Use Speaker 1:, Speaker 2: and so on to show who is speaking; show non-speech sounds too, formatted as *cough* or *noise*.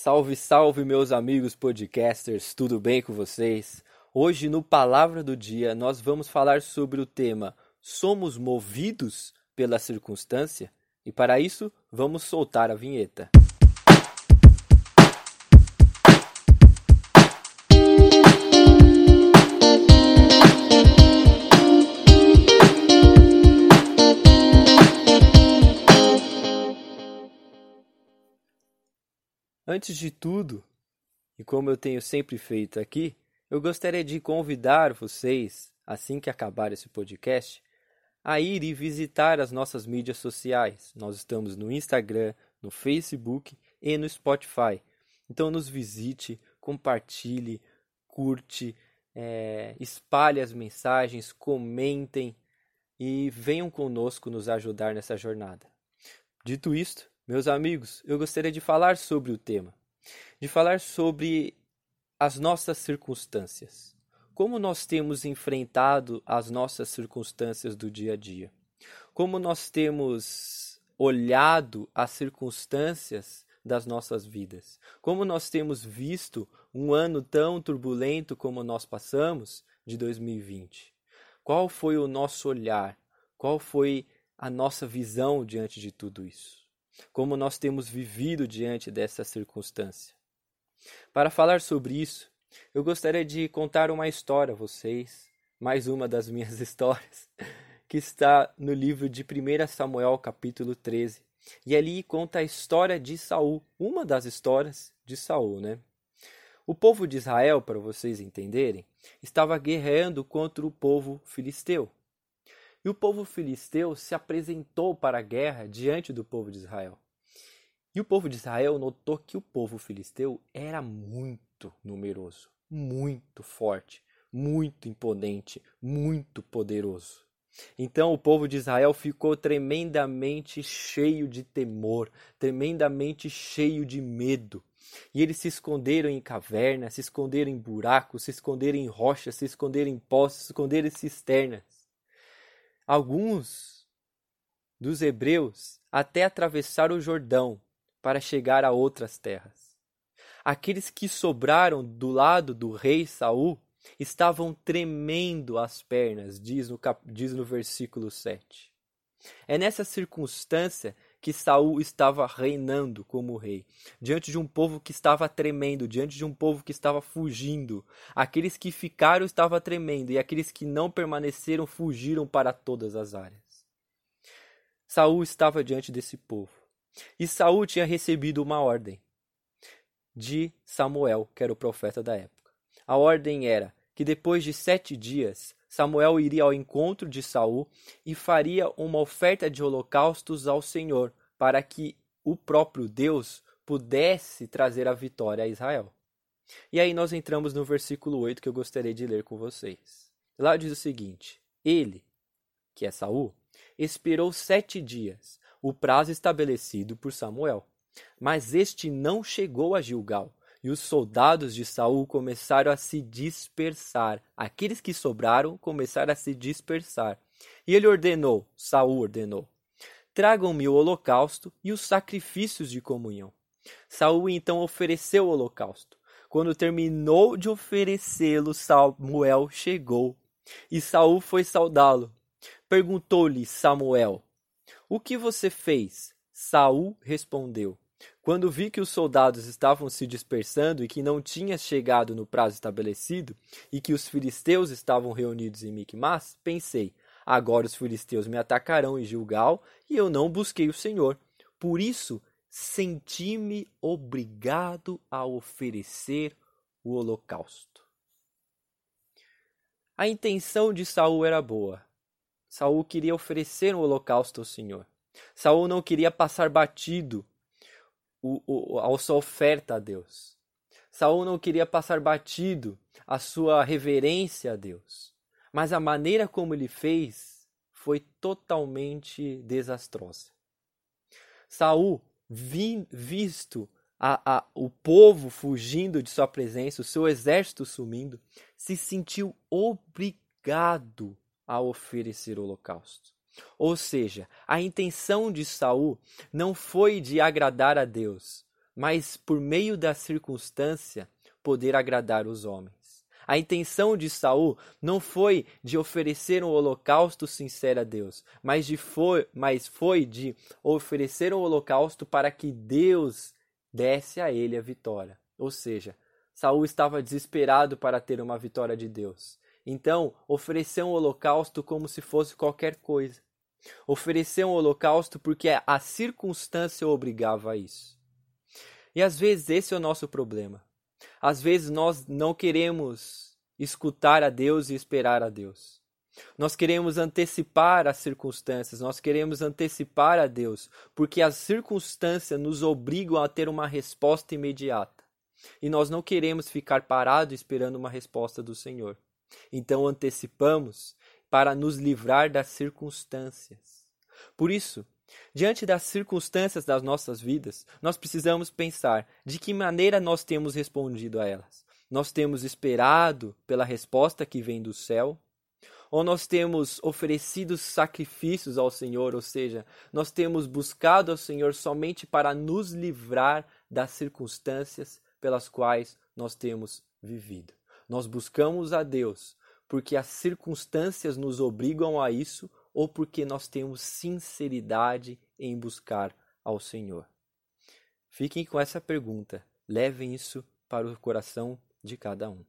Speaker 1: Salve, salve, meus amigos podcasters, tudo bem com vocês? Hoje, no Palavra do Dia, nós vamos falar sobre o tema Somos movidos pela circunstância? E para isso, vamos soltar a vinheta. Antes de tudo, e como eu tenho sempre feito aqui, eu gostaria de convidar vocês, assim que acabar esse podcast, a ir e visitar as nossas mídias sociais. Nós estamos no Instagram, no Facebook e no Spotify. Então nos visite, compartilhe, curte, é, espalhe as mensagens, comentem e venham conosco nos ajudar nessa jornada. Dito isto, meus amigos, eu gostaria de falar sobre o tema, de falar sobre as nossas circunstâncias. Como nós temos enfrentado as nossas circunstâncias do dia a dia? Como nós temos olhado as circunstâncias das nossas vidas? Como nós temos visto um ano tão turbulento como nós passamos de 2020? Qual foi o nosso olhar? Qual foi a nossa visão diante de tudo isso? Como nós temos vivido diante dessa circunstância. Para falar sobre isso, eu gostaria de contar uma história a vocês, mais uma das minhas *laughs* histórias, que está no livro de 1 Samuel, capítulo 13. E ali conta a história de Saul, uma das histórias de Saul, né? O povo de Israel, para vocês entenderem, estava guerreando contra o povo filisteu. E o povo filisteu se apresentou para a guerra diante do povo de Israel. E o povo de Israel notou que o povo filisteu era muito numeroso, muito forte, muito imponente, muito poderoso. Então o povo de Israel ficou tremendamente cheio de temor, tremendamente cheio de medo. E eles se esconderam em cavernas, se esconderam em buracos, se esconderam em rochas, se esconderam em poços, se esconderam em cisternas. Alguns dos hebreus até atravessaram o Jordão para chegar a outras terras. Aqueles que sobraram do lado do rei Saul estavam tremendo as pernas, diz no, cap... diz no versículo 7. É nessa circunstância que Saul estava reinando como rei, diante de um povo que estava tremendo, diante de um povo que estava fugindo. Aqueles que ficaram estavam tremendo e aqueles que não permaneceram fugiram para todas as áreas. Saul estava diante desse povo. E Saul tinha recebido uma ordem de Samuel, que era o profeta da época. A ordem era que depois de sete dias Samuel iria ao encontro de Saul e faria uma oferta de holocaustos ao Senhor, para que o próprio Deus pudesse trazer a vitória a Israel. E aí nós entramos no versículo 8 que eu gostaria de ler com vocês. Lá diz o seguinte: Ele, que é Saul, esperou sete dias, o prazo estabelecido por Samuel. Mas este não chegou a Gilgal, e os soldados de Saul começaram a se dispersar. Aqueles que sobraram começaram a se dispersar. E ele ordenou, Saul ordenou: Tragam-me o holocausto e os sacrifícios de comunhão. Saul então ofereceu o holocausto. Quando terminou de oferecê-lo, Samuel chegou, e Saul foi saudá-lo. Perguntou-lhe Samuel: O que você fez? Saul respondeu: quando vi que os soldados estavam se dispersando e que não tinha chegado no prazo estabelecido, e que os filisteus estavam reunidos em Micmas, pensei: agora os filisteus me atacarão em Gilgal, e eu não busquei o Senhor. Por isso, senti-me obrigado a oferecer o holocausto. A intenção de Saul era boa. Saul queria oferecer um holocausto ao Senhor. Saul não queria passar batido a sua oferta a Deus. Saul não queria passar batido a sua reverência a Deus. Mas a maneira como ele fez foi totalmente desastrosa. Saul, vi, visto a, a, o povo fugindo de sua presença, o seu exército sumindo, se sentiu obrigado a oferecer holocausto. Ou seja, a intenção de Saul não foi de agradar a Deus, mas por meio da circunstância poder agradar os homens. A intenção de Saul não foi de oferecer um holocausto sincero a Deus, mas, de foi, mas foi de oferecer um holocausto para que Deus desse a ele a vitória. Ou seja, Saul estava desesperado para ter uma vitória de Deus. Então, ofereceu um holocausto como se fosse qualquer coisa. Ofereceu um holocausto porque a circunstância obrigava a isso. E às vezes esse é o nosso problema. Às vezes nós não queremos escutar a Deus e esperar a Deus. Nós queremos antecipar as circunstâncias, nós queremos antecipar a Deus, porque as circunstâncias nos obrigam a ter uma resposta imediata. E nós não queremos ficar parados esperando uma resposta do Senhor. Então antecipamos para nos livrar das circunstâncias. Por isso, Diante das circunstâncias das nossas vidas, nós precisamos pensar de que maneira nós temos respondido a elas. Nós temos esperado pela resposta que vem do céu? Ou nós temos oferecido sacrifícios ao Senhor, ou seja, nós temos buscado ao Senhor somente para nos livrar das circunstâncias pelas quais nós temos vivido. Nós buscamos a Deus porque as circunstâncias nos obrigam a isso ou porque nós temos sinceridade em buscar ao Senhor? Fiquem com essa pergunta, levem isso para o coração de cada um.